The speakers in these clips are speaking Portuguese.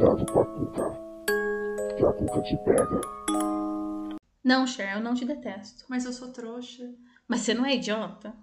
cuidado com a Cuca, que a Cuca te pega. Não, Cher, eu não te detesto. Mas eu sou trouxa. Mas você não é idiota?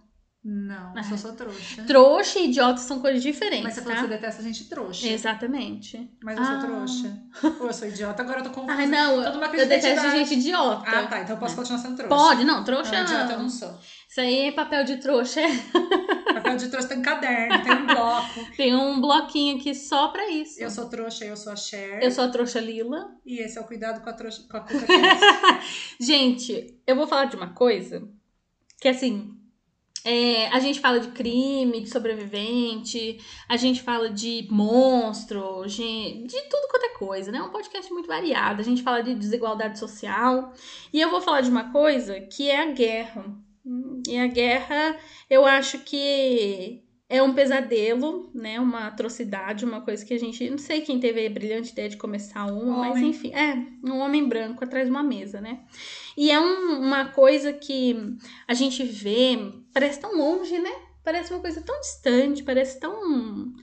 Não, Ah. eu só sou trouxa. Trouxa e idiota são coisas diferentes, Mas você falou tá? que você detesta gente trouxa. Exatamente. Mas eu sou Ah. trouxa. Ou eu sou idiota, agora eu tô confusa. Ai, não, eu detesto identidade. gente idiota. Ah, tá. Então eu posso continuar sendo trouxa. Pode, não, trouxa. Não, idiota eu não sou. Isso aí é papel de trouxa. Papel de trouxa tem um caderno, tem um bloco. Tem um bloquinho aqui só pra isso. Eu sou trouxa, eu sou a Cher. Eu sou a trouxa lila. E esse é o cuidado com a trouxa com a. Gente, eu vou falar de uma coisa que assim. É, a gente fala de crime, de sobrevivente, a gente fala de monstro, de, tudo quanto é coisa, né? É um podcast muito variado. A gente fala de desigualdade social. E eu vou falar de uma coisa que é a guerra. Hum, E a guerra, eu acho que é um pesadelo, né? Uma atrocidade, uma coisa que a gente. Não sei quem teve a brilhante ideia de começar uma, mas enfim. É, um homem branco atrás de uma mesa, né? E é um- uma coisa que a gente vê, parece tão longe, né? Parece uma coisa tão distante, parece tão.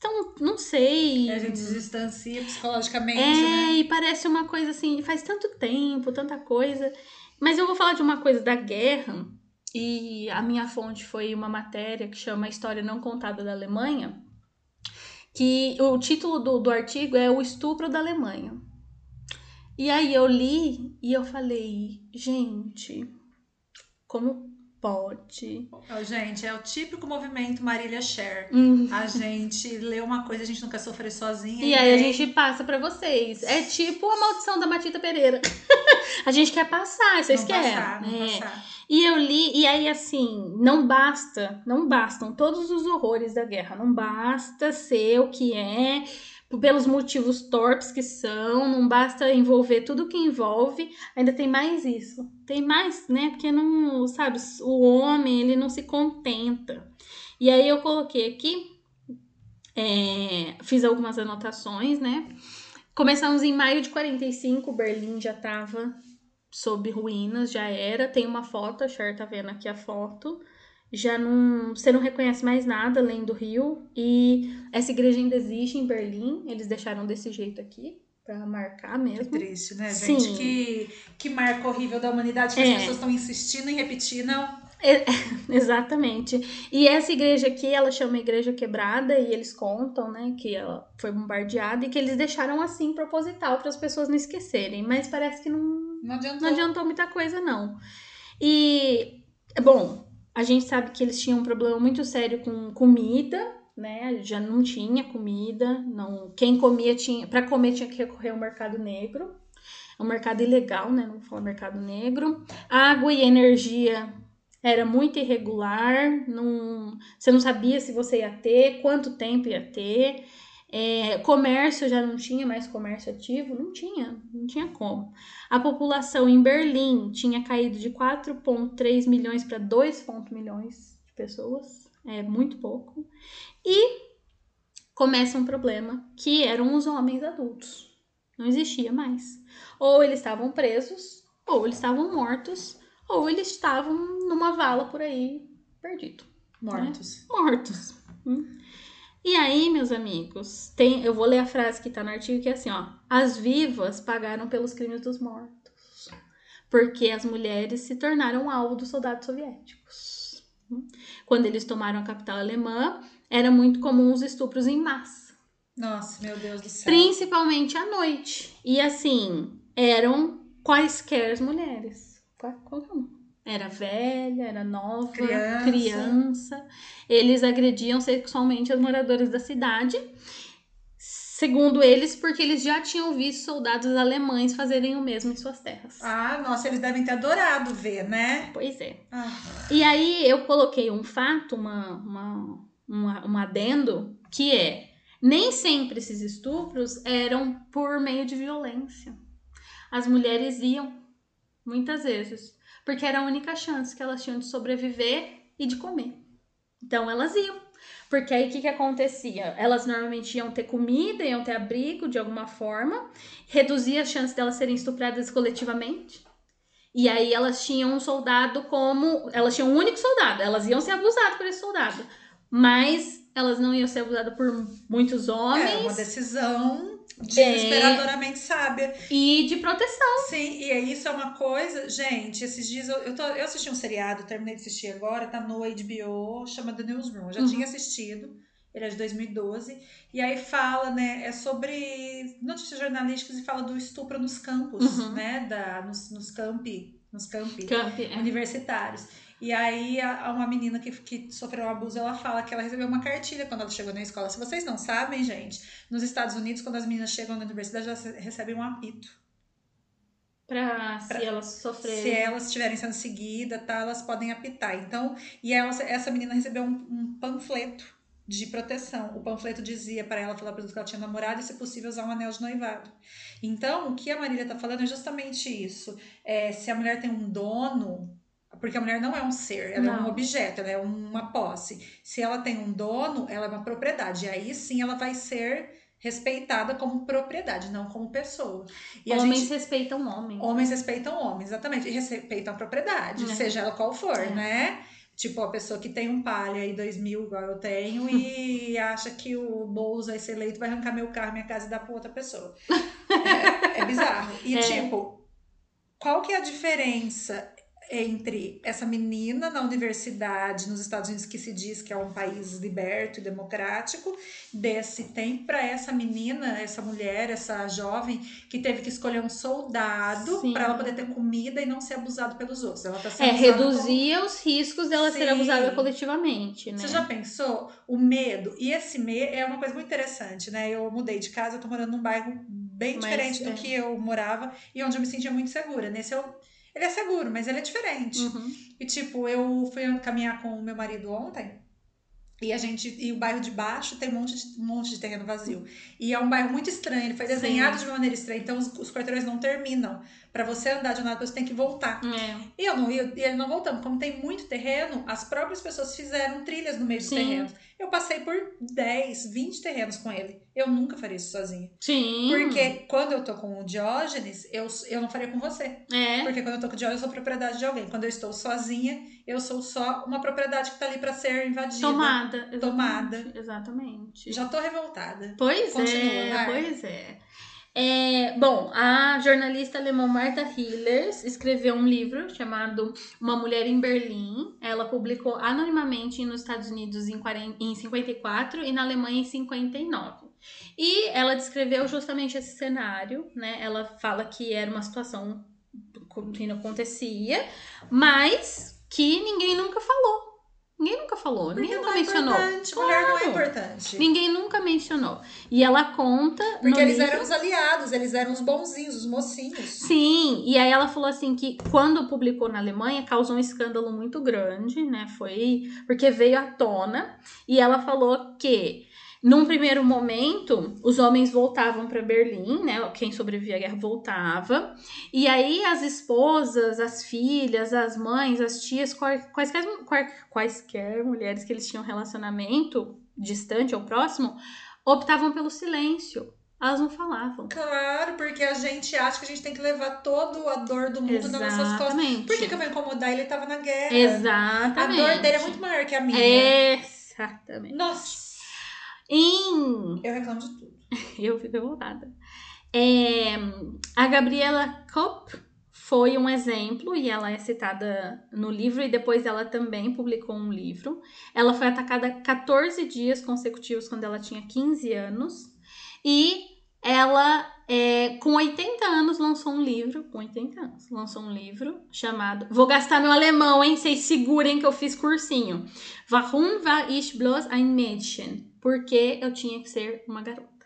tão. não sei. a gente se distancia psicologicamente, É, né? e parece uma coisa assim, faz tanto tempo, tanta coisa. Mas eu vou falar de uma coisa da guerra, e a minha fonte foi uma matéria que chama História Não Contada da Alemanha, que o título do, do artigo é O Estupro da Alemanha. E aí eu li e eu falei, gente, como pode? Ó, gente, é o típico movimento Marília Cher. Hum. A gente lê uma coisa, a gente não quer sofrer sozinha. E aí a vem- gente passa pra vocês. É tipo a maldição da Matita Pereira. a gente quer passar, vocês não querem. Passar, não É. passar. E eu li, e aí assim, não basta, não bastam todos os horrores da guerra, não basta ser o que é, pelos motivos torpes que são, não basta envolver tudo que envolve, ainda tem mais isso. Tem mais, né? Porque não, sabe, o homem, ele não se contenta. E aí eu coloquei aqui, é, fiz algumas anotações, né? Começamos em maio de 45, Berlim já tava sob ruínas, já era. Tem uma foto, a Cher tá vendo aqui a foto. Já não. Você não reconhece mais nada além do rio. E essa igreja ainda existe em Berlim. Eles deixaram desse jeito aqui, pra marcar Que mesmo. triste, né, Sim. gente? Que, que marca horrível da humanidade que É. as pessoas estão insistindo em repetir. Não, Exatamente. E essa igreja aqui, ela chama Igreja Quebrada, e eles contam, né, que ela foi bombardeada e que eles deixaram assim proposital para as pessoas não esquecerem. Mas parece que não, não adiantou. não adiantou muita coisa, não. E, bom, a gente sabe que eles tinham um problema muito sério com comida, né? Já não tinha comida, não. Quem comia tinha, para comer tinha que recorrer ao mercado negro. É um mercado ilegal, né? Não vou falar mercado negro. Água e energia era muito irregular, não, você não sabia se você ia ter, quanto tempo ia ter. É, comércio já não tinha mais comércio ativo, não tinha, não tinha como. A população em Berlim tinha caído de 4,3 milhões para 2 milhões de pessoas, é muito pouco. E começa um problema que eram os homens adultos. Não existia mais. Ou eles estavam presos, ou eles estavam mortos, ou eles estavam numa vala por aí, perdido Mortos. mortos. Hum. E aí, meus amigos, tem, eu vou ler a frase que tá no artigo que é assim, ó: as vivas pagaram pelos crimes dos mortos, porque as mulheres se tornaram alvo dos soldados soviéticos. Quando eles tomaram a capital alemã, era muito comum os estupros em massa, Nossa, meu Deus do céu. principalmente à noite. E assim, eram quaisquer mulheres, qual- qualquer uma. Era velha, era nova, Criança. criança. Eles agrediam sexualmente as moradoras da cidade. Segundo eles, porque eles já tinham visto soldados alemães fazerem o mesmo em suas terras. Ah, nossa, eles devem ter adorado ver, né? Pois é. Ah, E aí eu coloquei um fato, uma, uma, uma, um adendo, que é: nem sempre esses estupros eram por meio de violência. As mulheres iam, muitas vezes, porque era a única chance que elas tinham de sobreviver e de comer. Então elas iam. Porque aí o que, que acontecia? Elas normalmente iam ter comida, iam ter abrigo de alguma forma, reduzia as chances delas serem estupradas coletivamente. E aí elas tinham um soldado como. Elas tinham um único soldado, elas iam ser abusadas por esse soldado. Mas elas não iam ser abusadas por muitos homens. é uma decisão Desesperadoramente sábia. E de proteção. Sim, e aí isso é uma coisa, gente, esses dias eu, eu, tô, eu assisti um seriado, terminei de assistir agora, tá no HBO, chama The Newsroom. Eu já Uhum. tinha assistido, ele é de 2012, e aí fala, né, é sobre notícias jornalísticas e fala do estupro nos campos, Uhum. né, da, nos, nos campi, nos campi Camp, é. E aí, a, uma menina que, que sofreu um abuso, ela fala que ela recebeu uma cartilha quando ela chegou na escola. Se vocês não sabem, gente, nos Estados Unidos, quando as meninas chegam na universidade, elas recebem um apito. Pra se elas sofrerem. Se elas estiverem sendo seguidas, tá, elas podem apitar. Então, e ela, essa menina recebeu um, um panfleto de proteção. O panfleto dizia para ela falar para que ela tinha namorado e, se possível, usar um anel de noivado. Então, o que a Marília tá falando é justamente isso. É, se a mulher tem um dono, porque a mulher não é um ser, ela é um Não. objeto, ela é uma posse. Se ela tem um dono, ela é uma propriedade. E aí sim ela vai ser respeitada como propriedade, não como pessoa. E Homens gente respeitam homens. Homens respeitam homens, exatamente. E respeitam a propriedade, É. seja ela qual for, É. né? Tipo, a pessoa que tem um palio aí, dois mil, igual eu tenho, e acha que o Boulos vai ser eleito, vai arrancar meu carro, minha casa e dar pra outra pessoa. É, é bizarro. E, É. tipo, qual que é a diferença entre essa menina na universidade nos Estados Unidos que se diz que é um país liberto e democrático desse tempo para essa menina, essa mulher, essa jovem que teve que escolher um soldado para ela poder ter comida e não ser abusada pelos outros. Ela tá sendo É, usada como- reduzia os riscos dela ser Sim. abusada coletivamente, né? Você já pensou? O medo. E esse medo é uma coisa muito interessante, né? Eu mudei de casa, eu tô morando num bairro bem Mas, diferente do é. que eu morava e onde eu me sentia muito segura. Nesse eu. Ele é seguro, mas ele é diferente. Uhum. E tipo, eu fui caminhar com o meu marido ontem. E a gente. E o bairro de baixo tem um monte de, um monte de terreno vazio. E é um bairro muito estranho. Ele foi Sim. desenhado de uma maneira estranha. Então os, os quarteirões não terminam. Pra você andar de um lado, você tem que voltar. É. E eu não ia, e ele não voltando. Como tem muito terreno, as próprias pessoas fizeram trilhas no meio dos Sim. terrenos. Eu passei por 10, 20 terrenos com ele. Eu nunca faria isso sozinha. Sim. Porque quando eu tô com o Diógenes, eu, eu não faria com você. É. Porque quando eu tô com o Diógenes, eu sou propriedade de alguém. Quando eu estou sozinha, eu sou só uma propriedade que tá ali pra ser invadida. Tomada. Exatamente, Tomada. Exatamente. Já tô revoltada. Pois Continua, é, pois é. É, bom, a jornalista alemã Martha Hillers escreveu um livro chamado Uma Mulher em Berlim. Ela publicou anonimamente nos Estados Unidos em, 40, em 54 e na Alemanha em 59. E ela descreveu justamente esse cenário, né? Ela fala que era uma situação que não acontecia, mas que ninguém nunca falou. Ninguém nunca falou, Porque ninguém nunca é mencionou. importante. Mulher não é Claro. importante. Ninguém nunca mencionou. E ela conta. Porque eles livro- eram os aliados, eles eram os bonzinhos, os mocinhos. Sim, e aí ela falou assim que quando publicou na Alemanha causou um escândalo muito grande, né? Foi porque veio à tona e ela falou que num primeiro momento os homens voltavam para Berlim, né? Quem sobrevivia à guerra voltava. E aí as esposas, as filhas, as mães, as tias, quais- quaisquer, quais- quaisquer mulheres que eles tinham relacionamento distante ou próximo, optavam pelo silêncio. Elas não falavam. Claro, porque a gente acha que a gente tem que levar toda a dor do mundo nas nossas costas. Exatamente. Por que, que eu vou incomodar? Ele tava na guerra. Exatamente. A dor dele é muito maior que a minha. Exatamente. Nossa, Em... eu reclamo de tudo. Eu fico revoltada. É, A Gabriela Kopp foi um exemplo e ela é citada no livro e depois ela também publicou um livro. Ela foi atacada 14 dias consecutivos quando ela tinha 15 anos e ela, é, com 80 anos, lançou um livro. Com 80 anos, lançou um livro chamado. Vou gastar meu alemão, hein? Vocês segurem que eu fiz cursinho. Warum war ich bloß ein Mädchen? Porque eu tinha que ser uma garota.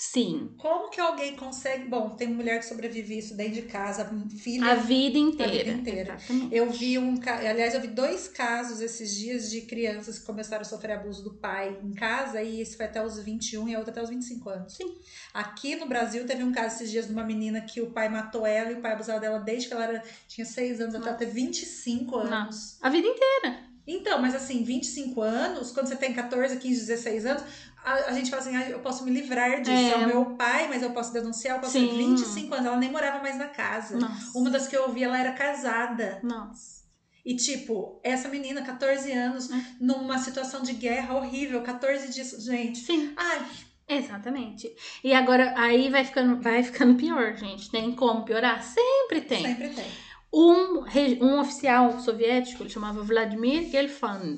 Sim, Como que alguém consegue. Bom, tem mulher que sobrevive isso dentro de casa, filha. a vida inteira. vida inteira. Exatamente. Eu vi um. Aliás, eu vi dois casos esses dias de crianças que começaram a sofrer abuso do pai em casa, e esse foi até os 21 e a outra até os 25 anos. Sim. Aqui no Brasil teve um caso esses dias de uma menina que o pai matou ela e o pai abusava dela desde que ela era, tinha 6 anos até ela ter 25 anos. A vida inteira. Então, mas assim, 25 anos, quando você tem 14, 15, 16 anos, a, a gente fala assim, ah, eu posso me livrar disso. É. É. o meu pai, mas eu posso denunciar, eu posso ter Sim. 25 anos. Ela nem morava mais na casa. Nossa. Uma das que eu ouvi, ela era casada. Nossa. E, tipo, essa menina, 14 anos, É. numa situação de guerra horrível, 14 dias. Gente, Sim. ai, Exatamente. E agora aí vai ficando, vai ficando pior, gente. Tem como piorar? Sempre tem. Sempre tem. Um, um oficial soviético, ele chamava Vladimir Gelfand.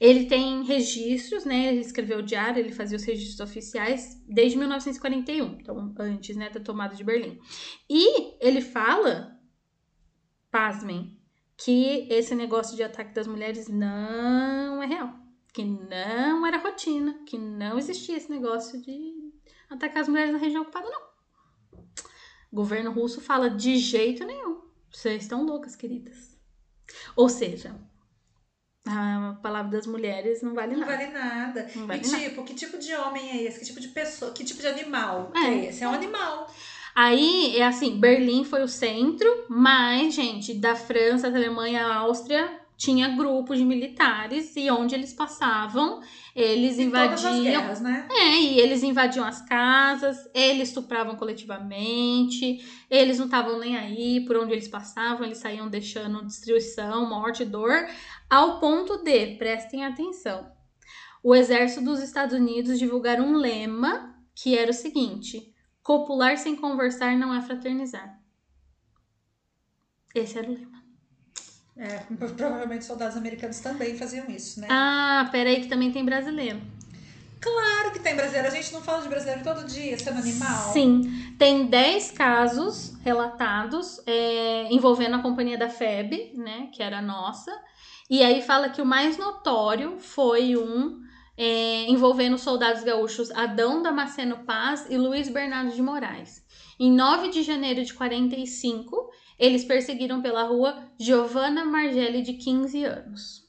Ele tem registros, né? Ele escreveu o diário, ele fazia os registros oficiais desde 1941, então antes, né, da tomada de Berlim. E ele fala, pasmem, que esse negócio de ataque das mulheres não é real, que não era rotina, que não existia esse negócio de atacar as mulheres na região ocupada, não. O governo russo fala de jeito nenhum. Vocês estão loucas, queridas. Ou seja, a palavra das mulheres não vale Não nada. vale nada. Não vale e nada. tipo, que tipo de homem é esse? Que tipo de pessoa? Que tipo de animal É. é esse? É um animal. Aí, é assim, Berlim foi o centro, mas, gente, da França, da Alemanha, a Áustria, tinha grupos de militares e onde eles passavam, eles as invadiam. guerras, né? É, e eles invadiam as casas, eles estupravam coletivamente, eles não estavam nem aí por onde eles passavam, eles saíam deixando destruição, morte, dor, ao ponto de, prestem atenção, o exército dos Estados Unidos divulgaram um lema que era o seguinte: copular sem conversar não é fraternizar. Esse era o lema. É, provavelmente soldados americanos também faziam isso, né? Ah, peraí que também tem brasileiro. Claro que tem brasileiro. A gente não fala de brasileiro todo dia, sendo animal. Sim, tem 10 casos relatados é, envolvendo a companhia da FEB, né, que era nossa. E aí fala que o mais notório foi um é, envolvendo os soldados gaúchos Adão Damasceno Paz e Luiz Bernardo de Moraes. Em 9 de janeiro de 45, eles perseguiram pela rua Giovanna Margelli, de 15 anos.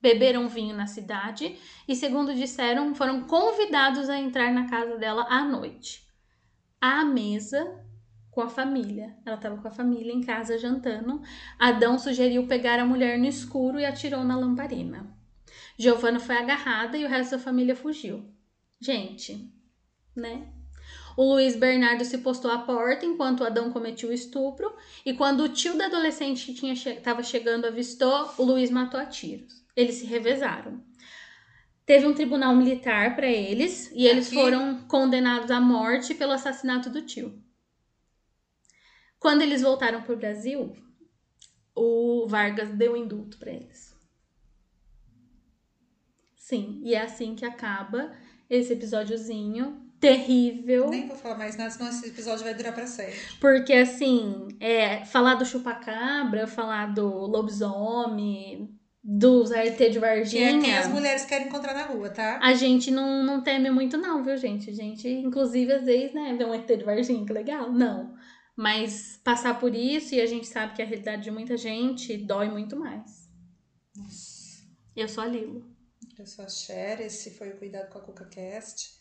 Beberam vinho na cidade e, segundo disseram, foram convidados a entrar na casa dela à noite. À mesa com a família. Ela estava com a família em casa jantando. Adão sugeriu pegar a mulher no escuro e atirou na lamparina. Giovanna foi agarrada e o resto da família fugiu. Gente, né? O Luiz Bernardo se postou à porta enquanto Adão cometia o estupro. E quando o tio da adolescente tinha che estava chegando avistou, o Luiz matou a tiros. Eles se revezaram. Teve um tribunal militar para eles e eles Aqui. foram condenados à morte pelo assassinato do tio. Quando eles voltaram para o Brasil, o Vargas deu indulto para eles. Sim, e é assim que acaba esse episódiozinho terrível. Nem vou falar mais nada, senão esse episódio vai durar pra sempre. Porque, assim, é, falar do chupacabra, falar do lobisomem, dos ART de Que é quem Varginha, as mulheres querem encontrar na rua, tá? a gente não, não teme muito, não, viu, gente? A gente, inclusive, às vezes, né, vê um ET de Varginha, que legal. Não. Mas passar por isso, e a gente sabe que a realidade de muita gente dói muito mais. Nossa. Eu sou a Lilo. Eu sou a Cher, esse foi o Cuidado com a CucaCast.